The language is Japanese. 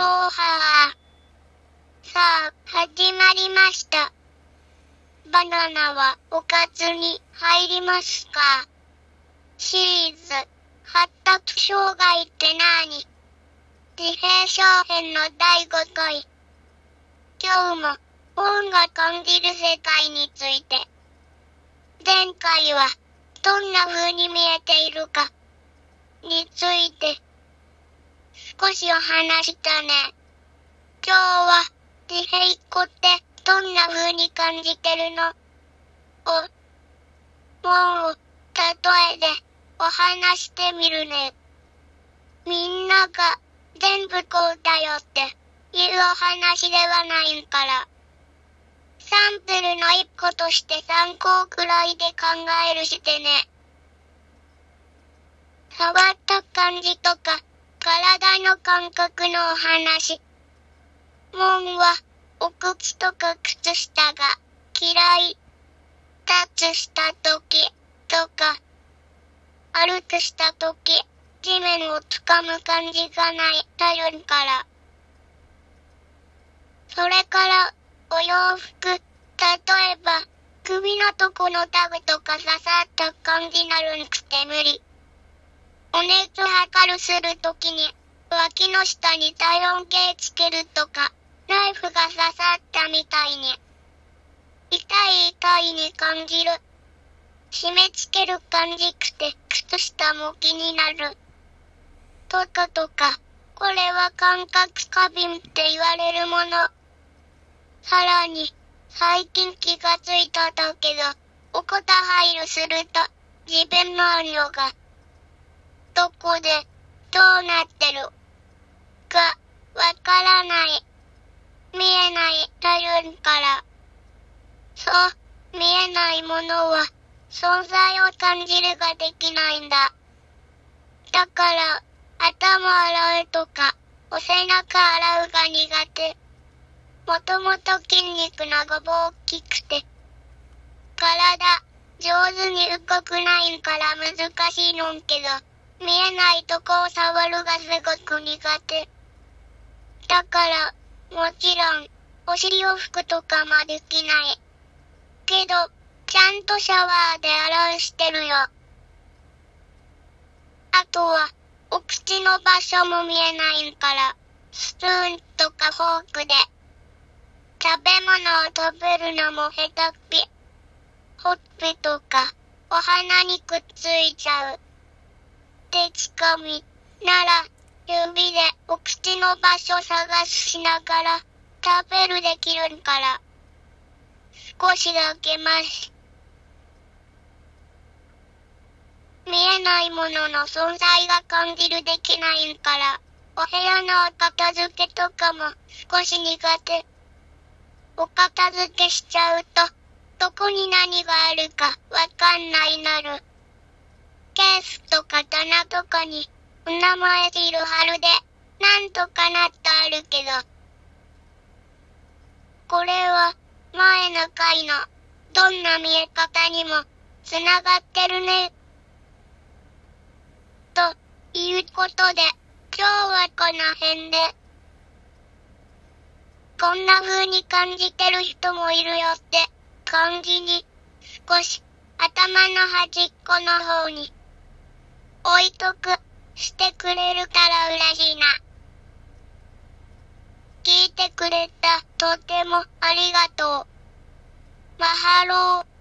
はー。さあ、始まりました。バナナはおかずに入りますか？シリーズ、発達障害ってなーに自閉症編の第5回。今日も本が感じる世界について。前回はどんな風に見えているかについて少しお話したね。今日は自閉っ子ってどんな風に感じてるの？を、もう、例えでお話してみるね。みんなが全部こうだよっていうお話ではないんから。サンプルの一個として参考くらいで考えるしてね。触った感じとか、体の感覚のお話。もんは、お靴とか靴下が嫌い。タッチした時とか、歩くした時、地面を掴む感じがない頼るから。それから、お洋服、例えば、首のとこのタグとか刺さった感じなるんくて無理。お熱測るするときに、脇の下に体温計つけるとか、ナイフが刺さったみたいに。痛い痛いに感じる。締め付ける感じくて、靴下も気になる。とかとか、これは感覚過敏って言われるもの。さらに、最近気がついただけど、おこた入るすると、自分の音量が、どこで、どうなってる、か、わからない。見えない、頼るから。そう、見えないものは、存在を感じるができないんだ。だから、頭洗うとか、お背中洗うが苦手。もともと筋肉のごぼう大きくて、体、上手に動くないんから難しいのんけど、見えないとこを触るがすごく苦手。だから、もちろん、お尻を拭くとかもできない。けど、ちゃんとシャワーで洗うしてるよ。あとは、お口の場所も見えないから、スプーンとかフォークで、食べ物を食べるのも下手っぴ。ほっぺとか、お鼻にくっついちゃう。でちかみ、なら、指でお口の場所探しながら、食べるできるんから。少しだけまし。見えないものの存在が感じるできないんから、お部屋のお片付けとかも少し苦手。お片付けしちゃうと、どこに何があるかわかんないなる。ケースとか棚とかに、お名前シール貼るで、なんとかなってあるけど。これは、前の回の、どんな見え方にも、つながってるね。と、いうことで、今日はこの辺で。こんな風に感じてる人もいるよって感じに少し頭の端っこの方に置いとくしてくれるから嬉しいな。聞いてくれたとてもありがとう。マハロー。